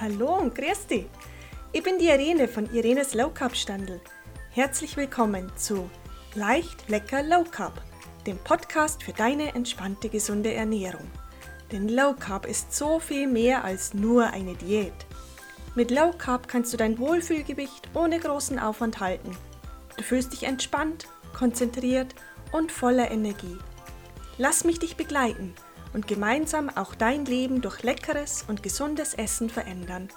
Hallo und grüß dich. Ich bin die Irene von Irenes Low Carb Standel. Herzlich willkommen zu Leicht, lecker Low Carb, dem Podcast für deine entspannte, gesunde Ernährung. Denn Low Carb ist so viel mehr als nur eine Diät. Mit Low Carb kannst du dein Wohlfühlgewicht ohne großen Aufwand halten. Du fühlst dich entspannt, konzentriert und voller Energie. Lass mich dich begleiten – und gemeinsam auch dein Leben durch leckeres und gesundes Essen verändern.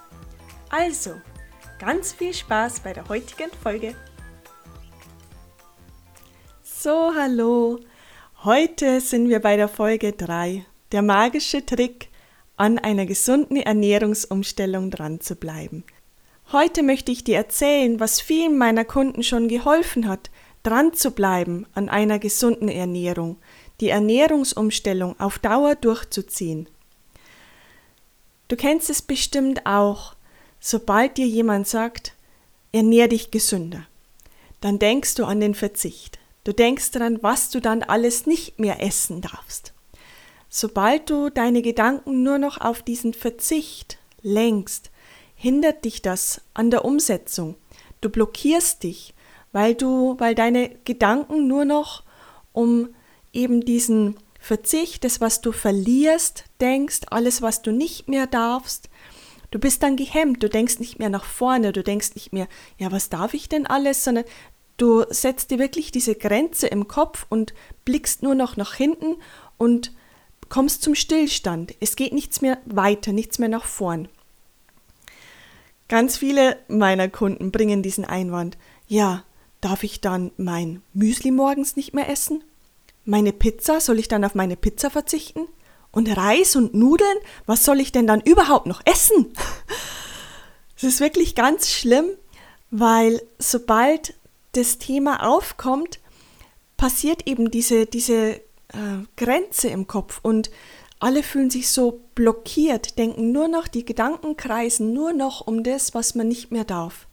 Also, ganz viel Spaß bei der heutigen Folge. So, hallo. Heute sind wir bei der Folge 3. Der magische Trick, an einer gesunden Ernährungsumstellung dran zu bleiben. Heute möchte ich dir erzählen, was vielen meiner Kunden schon geholfen hat, dran zu bleiben an einer gesunden Ernährung – die Ernährungsumstellung auf Dauer durchzuziehen. Du kennst es bestimmt auch, sobald dir jemand sagt, ernähr dich gesünder, dann denkst du an den Verzicht. Du denkst daran, was du dann alles nicht mehr essen darfst. Sobald du deine Gedanken nur noch auf diesen Verzicht lenkst, hindert dich das an der Umsetzung. Du blockierst dich, weil du, weil deine Gedanken nur noch um eben diesen Verzicht, das, was du verlierst, denkst, alles, was du nicht mehr darfst. Du bist dann gehemmt, du denkst nicht mehr nach vorne, du denkst nicht mehr, ja, was darf ich denn alles, sondern du setzt dir wirklich diese Grenze im Kopf und blickst nur noch nach hinten und kommst zum Stillstand. Es geht nichts mehr weiter, nichts mehr nach vorn. Ganz viele meiner Kunden bringen diesen Einwand, ja, darf ich dann mein Müsli morgens nicht mehr essen? Meine Pizza, soll ich dann auf meine Pizza verzichten? Und Reis und Nudeln, was soll ich denn dann überhaupt noch essen? Es ist wirklich ganz schlimm, weil sobald das Thema aufkommt, passiert eben diese, diese äh, Grenze im Kopf und alle fühlen sich so blockiert, denken nur noch, die Gedanken kreisen nur noch um das, was man nicht mehr darf.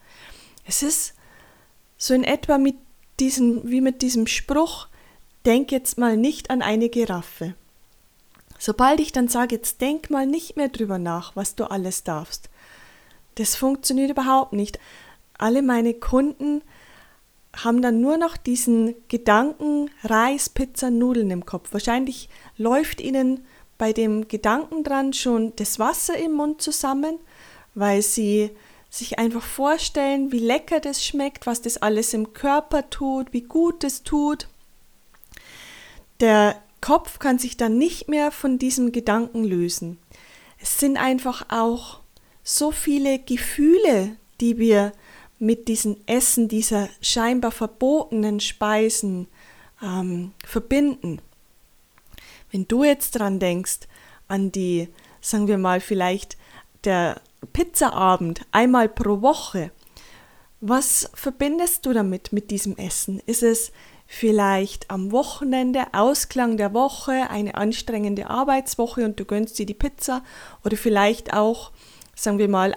Es ist so in etwa mit diesem, wie mit diesem Spruch, denk jetzt mal nicht an eine Giraffe. Sobald ich dann sage, jetzt denk mal nicht mehr drüber nach, was du alles darfst, das funktioniert überhaupt nicht. Alle meine Kunden haben dann nur noch diesen Gedanken Reis, Pizza, Nudeln im Kopf. Wahrscheinlich läuft ihnen bei dem Gedanken dran schon das Wasser im Mund zusammen, weil sie sich einfach vorstellen, wie lecker das schmeckt, was das alles im Körper tut, wie gut es tut. Der Kopf kann sich dann nicht mehr von diesem Gedanken lösen. Es sind einfach auch so viele Gefühle, die wir mit diesem Essen dieser scheinbar verbotenen Speisen ähm, verbinden. Wenn du jetzt dran denkst, an die, sagen wir mal, vielleicht der Pizzaabend einmal pro Woche, was verbindest du damit mit diesem Essen? Ist es vielleicht am Wochenende, Ausklang der Woche, eine anstrengende Arbeitswoche und du gönnst dir die Pizza oder vielleicht auch, sagen wir mal,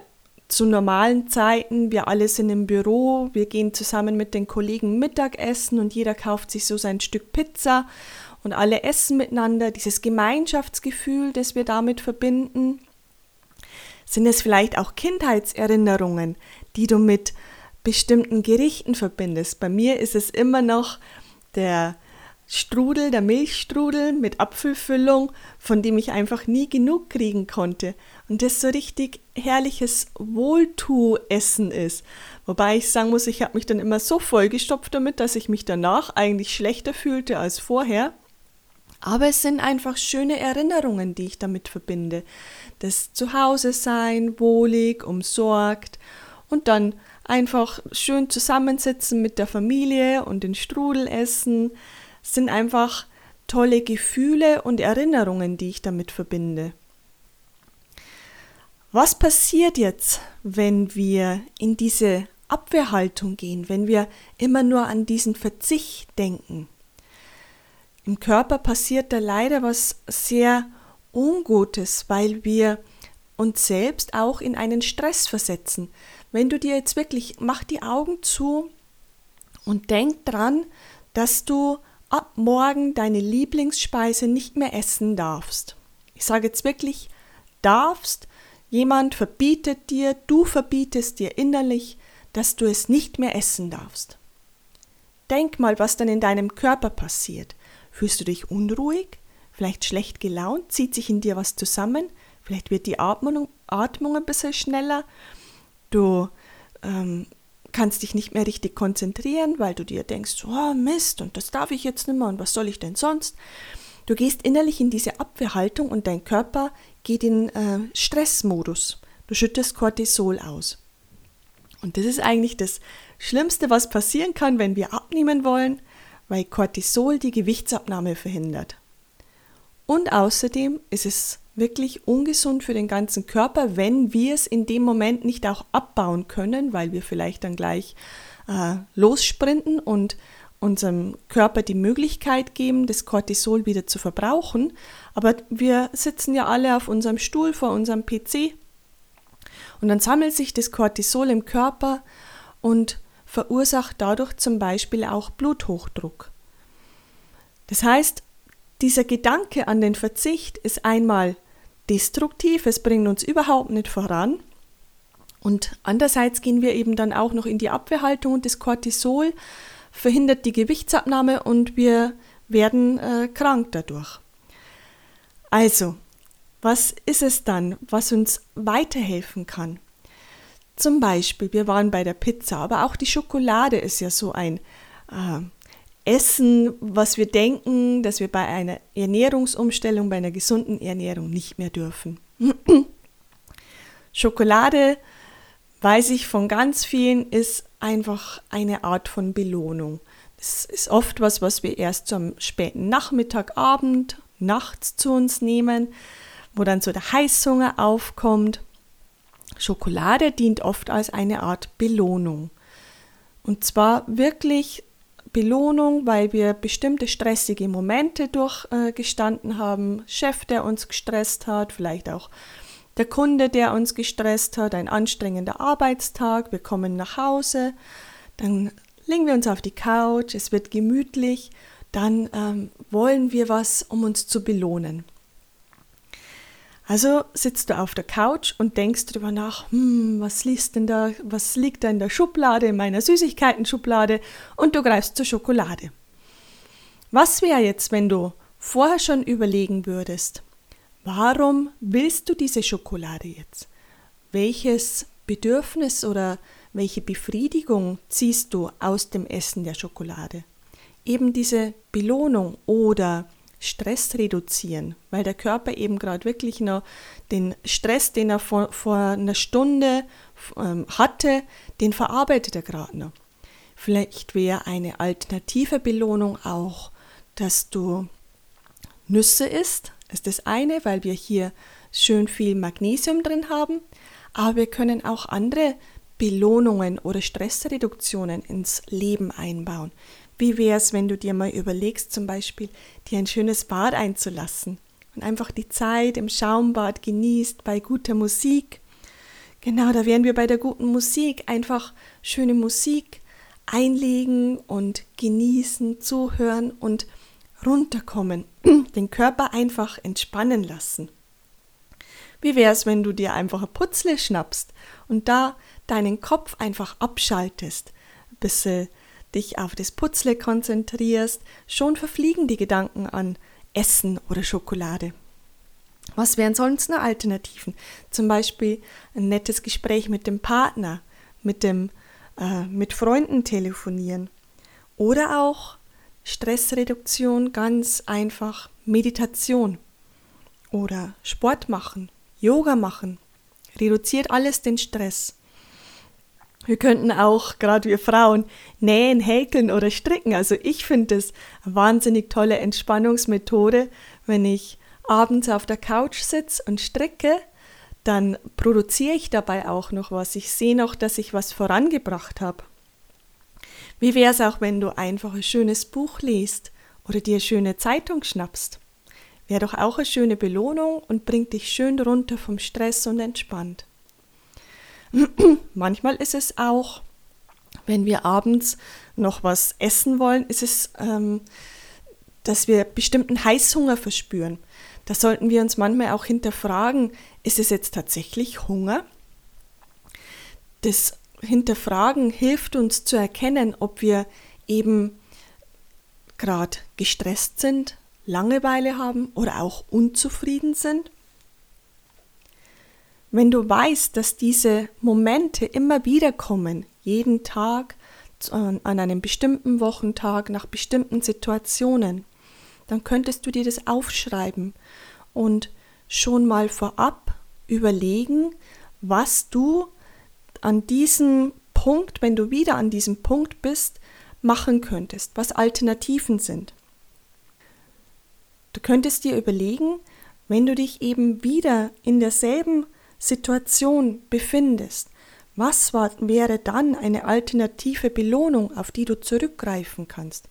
zu normalen Zeiten, wir alle sind im Büro, wir gehen zusammen mit den Kollegen Mittagessen und jeder kauft sich so sein Stück Pizza und alle essen miteinander, dieses Gemeinschaftsgefühl, das wir damit verbinden. Sind es vielleicht auch Kindheitserinnerungen, die du mit bestimmten Gerichten verbindest? Bei mir ist es immer noch der Strudel, der Milchstrudel mit Apfelfüllung, von dem ich einfach nie genug kriegen konnte. Und das so richtig herrliches Wohltu-Essen ist. Wobei ich sagen muss, ich habe mich dann immer so vollgestopft damit, dass ich mich danach eigentlich schlechter fühlte als vorher. Aber es sind einfach schöne Erinnerungen, die ich damit verbinde. Das Zuhause sein, wohlig, umsorgt und dann einfach schön zusammensitzen mit der Familie und den Strudel essen, sind einfach tolle Gefühle und Erinnerungen, die ich damit verbinde. Was passiert jetzt, wenn wir in diese Abwehrhaltung gehen, wenn wir immer nur an diesen Verzicht denken? Im Körper passiert da leider was sehr Ungutes, weil wir uns selbst auch in einen Stress versetzen. Wenn du dir jetzt wirklich, mach die Augen zu und denk dran, dass du ab morgen deine Lieblingsspeise nicht mehr essen darfst. Ich sage jetzt wirklich darfst, Jemand verbietet dir, du verbietest dir innerlich, dass du es nicht mehr essen darfst. Denk mal, was dann in deinem Körper passiert. Fühlst du dich unruhig? Vielleicht schlecht gelaunt? Zieht sich in dir was zusammen? Vielleicht wird die Atmung, Atmung ein bisschen schneller? Du ähm, kannst dich nicht mehr richtig konzentrieren, weil du dir denkst, oh Mist, und das darf ich jetzt nicht mehr, und was soll ich denn sonst? Du gehst innerlich in diese Abwehrhaltung und dein Körper geht in äh, Stressmodus. Du schüttest Cortisol aus. Und das ist eigentlich das Schlimmste, was passieren kann, wenn wir abnehmen wollen, weil Cortisol die Gewichtsabnahme verhindert. Und außerdem ist es wirklich ungesund für den ganzen Körper, wenn wir es in dem Moment nicht auch abbauen können, weil wir vielleicht dann gleich äh, lossprinten und unserem Körper die Möglichkeit geben, das Cortisol wieder zu verbrauchen. Aber wir sitzen ja alle auf unserem Stuhl vor unserem PC und dann sammelt sich das Cortisol im Körper und verursacht dadurch zum Beispiel auch Bluthochdruck. Das heißt, dieser Gedanke an den Verzicht ist einmal destruktiv, es bringt uns überhaupt nicht voran. Und andererseits gehen wir eben dann auch noch in die Abwehrhaltung und das Cortisol verhindert die Gewichtsabnahme und wir werden äh, krank dadurch. Also, was ist es dann, was uns weiterhelfen kann? Zum Beispiel, wir waren bei der Pizza, aber auch die Schokolade ist ja so ein äh, Essen, was wir denken, dass wir bei einer Ernährungsumstellung, bei einer gesunden Ernährung nicht mehr dürfen. Schokolade, weiß ich von ganz vielen, ist einfach eine Art von Belohnung. Das ist oft was, was wir erst zum späten Nachmittag, Abend, nachts zu uns nehmen, wo dann so der Heißhunger aufkommt. Schokolade dient oft als eine Art Belohnung. Und zwar wirklich Belohnung, weil wir bestimmte stressige Momente durchgestanden äh, haben. Chef, der uns gestresst hat, vielleicht auch der Kunde, der uns gestresst hat, ein anstrengender Arbeitstag, wir kommen nach Hause, dann legen wir uns auf die Couch, es wird gemütlich, dann ähm, wollen wir was, um uns zu belohnen. Also sitzt du auf der Couch und denkst darüber nach, hm, was da, was liegt da in der Schublade, in meiner Süßigkeiten-Schublade und du greifst zur Schokolade. Was wäre jetzt, wenn du vorher schon überlegen würdest, Warum willst du diese Schokolade jetzt? Welches Bedürfnis oder welche Befriedigung ziehst du aus dem Essen der Schokolade? Eben diese Belohnung oder Stress reduzieren, weil der Körper eben gerade wirklich noch den Stress, den er vor, vor einer Stunde ähm, hatte, den verarbeitet er gerade noch. Vielleicht wäre eine alternative Belohnung auch, dass du Nüsse isst, ist das eine, weil wir hier schön viel Magnesium drin haben, aber wir können auch andere Belohnungen oder Stressreduktionen ins Leben einbauen. Wie wäre es, wenn du dir mal überlegst, zum Beispiel dir ein schönes Bad einzulassen und einfach die Zeit im Schaumbad genießt bei guter Musik? Genau, da wären wir bei der guten Musik. Einfach schöne Musik einlegen und genießen, zuhören und runterkommen, den Körper einfach entspannen lassen. Wie wäre es, wenn du dir einfach ein Putzle schnappst und da deinen Kopf einfach abschaltest, bis du dich auf das Putzle konzentrierst, schon verfliegen die Gedanken an Essen oder Schokolade. Was wären sonst noch Alternativen? Zum Beispiel ein nettes Gespräch mit dem Partner, mit, dem, äh, mit Freunden telefonieren oder auch Stressreduktion ganz einfach Meditation oder Sport machen, Yoga machen, reduziert alles den Stress. Wir könnten auch, gerade wir Frauen, nähen, häkeln oder stricken. Also ich finde es wahnsinnig tolle Entspannungsmethode, wenn ich abends auf der Couch sitze und stricke, dann produziere ich dabei auch noch was. Ich sehe noch, dass ich was vorangebracht habe. Wie wäre es auch, wenn du einfach ein schönes Buch liest oder dir eine schöne Zeitung schnappst? Wäre doch auch eine schöne Belohnung und bringt dich schön runter vom Stress und entspannt. Manchmal ist es auch, wenn wir abends noch was essen wollen, ist es, ähm, dass wir bestimmten Heißhunger verspüren. Da sollten wir uns manchmal auch hinterfragen, ist es jetzt tatsächlich Hunger? Das Hinterfragen hilft uns zu erkennen, ob wir eben gerade gestresst sind, Langeweile haben oder auch unzufrieden sind. Wenn du weißt, dass diese Momente immer wieder kommen, jeden Tag, an einem bestimmten Wochentag, nach bestimmten Situationen, dann könntest du dir das aufschreiben und schon mal vorab überlegen, was du an diesem Punkt, wenn du wieder an diesem Punkt bist, machen könntest, was Alternativen sind. Du könntest dir überlegen, wenn du dich eben wieder in derselben Situation befindest, was war, wäre dann eine alternative Belohnung, auf die du zurückgreifen kannst?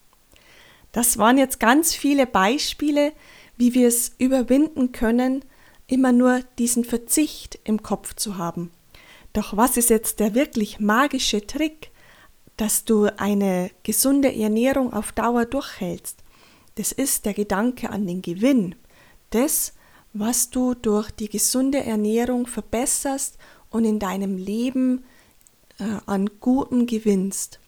Das waren jetzt ganz viele Beispiele, wie wir es überwinden können, immer nur diesen Verzicht im Kopf zu haben. Doch was ist jetzt der wirklich magische Trick, dass du eine gesunde Ernährung auf Dauer durchhältst? Das ist der Gedanke an den Gewinn. Das, was du durch die gesunde Ernährung verbesserst und in deinem Leben äh, an Gutem gewinnst.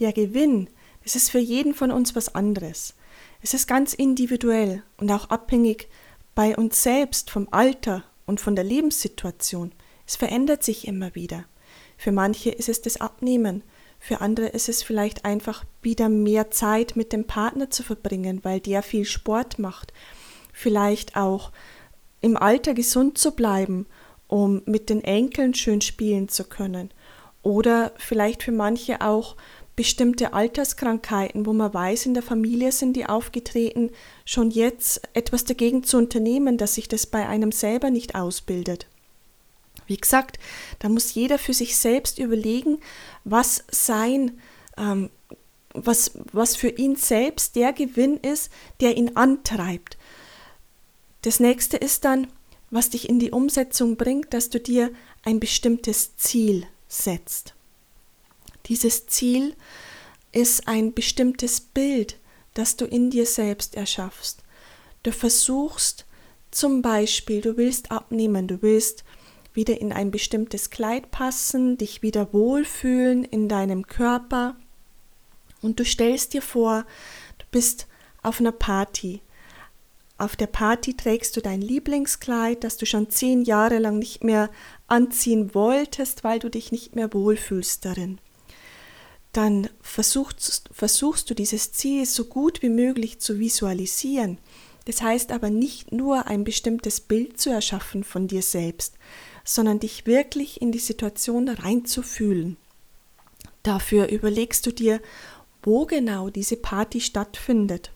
Der Gewinn, das ist für jeden von uns was anderes. Es ist ganz individuell und auch abhängig bei uns selbst vom Alter und von der Lebenssituation. Es verändert sich immer wieder. Für manche ist es das Abnehmen, für andere ist es vielleicht einfach wieder mehr Zeit mit dem Partner zu verbringen, weil der viel Sport macht vielleicht auch im Alter gesund zu bleiben, um mit den Enkeln schön spielen zu können. Oder vielleicht für manche auch bestimmte Alterskrankheiten, wo man weiß, in der Familie sind die aufgetreten, schon jetzt etwas dagegen zu unternehmen, dass sich das bei einem selber nicht ausbildet. Wie gesagt, da muss jeder für sich selbst überlegen, was sein, ähm, was, was für ihn selbst der Gewinn ist, der ihn antreibt. Das nächste ist dann, was dich in die Umsetzung bringt, dass du dir ein bestimmtes Ziel setzt. Dieses Ziel ist ein bestimmtes Bild, das du in dir selbst erschaffst. Du versuchst zum Beispiel, du willst abnehmen, du willst wieder in ein bestimmtes Kleid passen, dich wieder wohlfühlen in deinem Körper und du stellst dir vor, du bist auf einer Party auf der Party trägst du dein Lieblingskleid, das du schon zehn Jahre lang nicht mehr anziehen wolltest, weil du dich nicht mehr wohlfühlst darin. Dann versuchst, versuchst du dieses Ziel so gut wie möglich zu visualisieren. Das heißt aber nicht nur ein bestimmtes Bild zu erschaffen von dir selbst, sondern dich wirklich in die Situation reinzufühlen. Dafür überlegst du dir, wo genau diese Party stattfindet.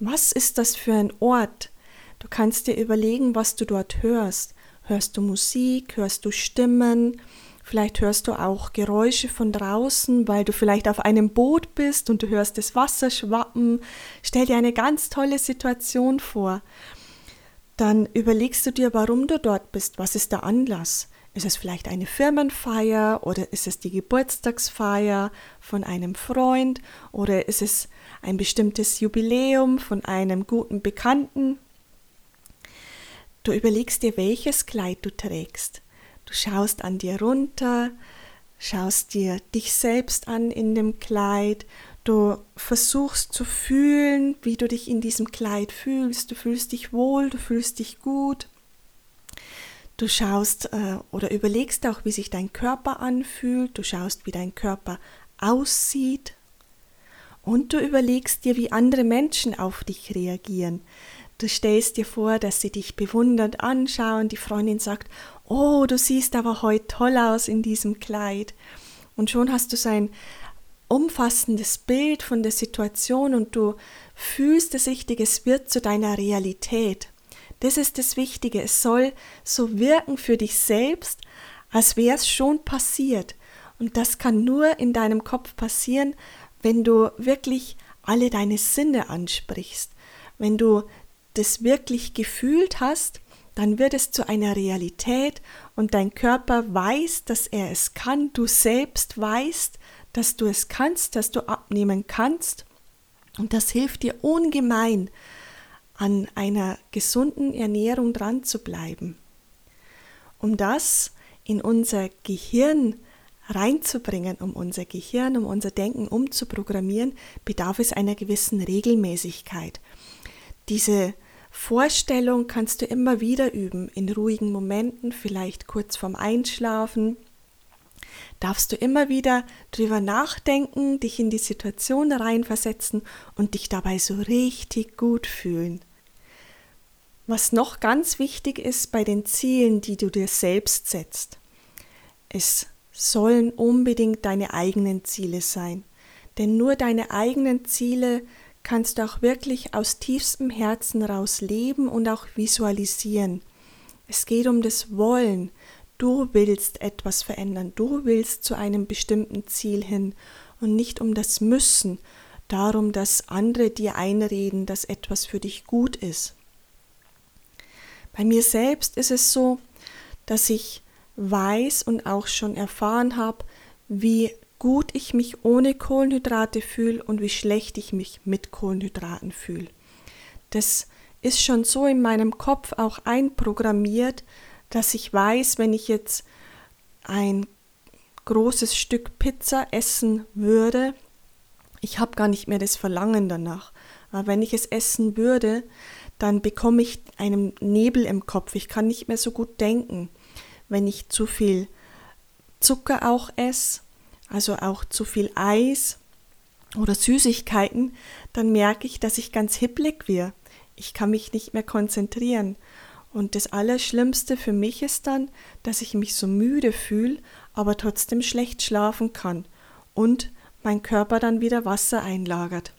Was ist das für ein Ort? Du kannst dir überlegen, was du dort hörst. Hörst du Musik? Hörst du Stimmen? Vielleicht hörst du auch Geräusche von draußen, weil du vielleicht auf einem Boot bist und du hörst das Wasser schwappen. Stell dir eine ganz tolle Situation vor. Dann überlegst du dir, warum du dort bist. Was ist der Anlass? Ist es vielleicht eine Firmenfeier oder ist es die Geburtstagsfeier von einem Freund oder ist es ein bestimmtes Jubiläum von einem guten Bekannten. Du überlegst dir, welches Kleid du trägst. Du schaust an dir runter, schaust dir dich selbst an in dem Kleid, du versuchst zu fühlen, wie du dich in diesem Kleid fühlst. Du fühlst dich wohl, du fühlst dich gut. Du schaust äh, oder überlegst auch, wie sich dein Körper anfühlt. Du schaust, wie dein Körper aussieht. Und du überlegst dir, wie andere Menschen auf dich reagieren. Du stellst dir vor, dass sie dich bewundernd anschauen. Die Freundin sagt, oh, du siehst aber heute toll aus in diesem Kleid. Und schon hast du so ein umfassendes Bild von der Situation und du fühlst es richtig, es wird zu deiner Realität. Das ist das Wichtige. Es soll so wirken für dich selbst, als wäre es schon passiert. Und das kann nur in deinem Kopf passieren, wenn du wirklich alle deine Sinne ansprichst, wenn du das wirklich gefühlt hast, dann wird es zu einer Realität und dein Körper weiß, dass er es kann, du selbst weißt, dass du es kannst, dass du abnehmen kannst und das hilft dir ungemein, an einer gesunden Ernährung dran zu bleiben. Um das in unser Gehirn reinzubringen, um unser Gehirn, um unser Denken umzuprogrammieren, bedarf es einer gewissen Regelmäßigkeit. Diese Vorstellung kannst du immer wieder üben, in ruhigen Momenten, vielleicht kurz vorm Einschlafen. Darfst du immer wieder drüber nachdenken, dich in die Situation reinversetzen und dich dabei so richtig gut fühlen. Was noch ganz wichtig ist bei den Zielen, die du dir selbst setzt. Es sollen unbedingt deine eigenen Ziele sein. Denn nur deine eigenen Ziele kannst du auch wirklich aus tiefstem Herzen raus leben und auch visualisieren. Es geht um das Wollen. Du willst etwas verändern, du willst zu einem bestimmten Ziel hin und nicht um das Müssen, darum, dass andere dir einreden, dass etwas für dich gut ist. Bei mir selbst ist es so, dass ich weiß und auch schon erfahren habe, wie gut ich mich ohne Kohlenhydrate fühle und wie schlecht ich mich mit Kohlenhydraten fühle. Das ist schon so in meinem Kopf auch einprogrammiert, dass ich weiß, wenn ich jetzt ein großes Stück Pizza essen würde, ich habe gar nicht mehr das Verlangen danach. Aber wenn ich es essen würde, dann bekomme ich einen Nebel im Kopf. Ich kann nicht mehr so gut denken. Wenn ich zu viel Zucker auch esse, also auch zu viel Eis oder Süßigkeiten, dann merke ich, dass ich ganz hipplig werde. Ich kann mich nicht mehr konzentrieren. Und das Allerschlimmste für mich ist dann, dass ich mich so müde fühle, aber trotzdem schlecht schlafen kann und mein Körper dann wieder Wasser einlagert.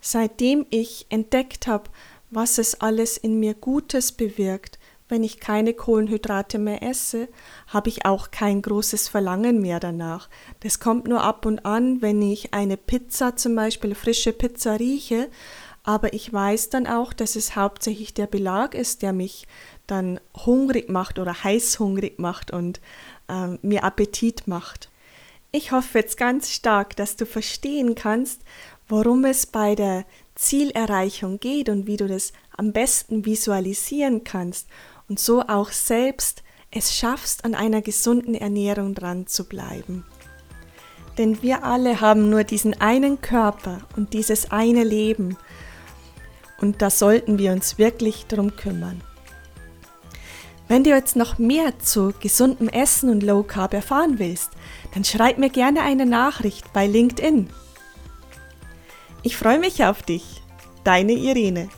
Seitdem ich entdeckt habe, was es alles in mir Gutes bewirkt, wenn ich keine Kohlenhydrate mehr esse, habe ich auch kein großes Verlangen mehr danach. Das kommt nur ab und an, wenn ich eine Pizza zum Beispiel, frische Pizza rieche, aber ich weiß dann auch, dass es hauptsächlich der Belag ist, der mich dann hungrig macht oder heißhungrig macht und äh, mir Appetit macht. Ich hoffe jetzt ganz stark, dass du verstehen kannst, worum es bei der Zielerreichung geht und wie du das am besten visualisieren kannst und so auch selbst es schaffst, an einer gesunden Ernährung dran zu bleiben. Denn wir alle haben nur diesen einen Körper und dieses eine Leben und da sollten wir uns wirklich drum kümmern. Wenn du jetzt noch mehr zu gesundem Essen und Low Carb erfahren willst, dann schreib mir gerne eine Nachricht bei LinkedIn. Ich freue mich auf dich. Deine Irene.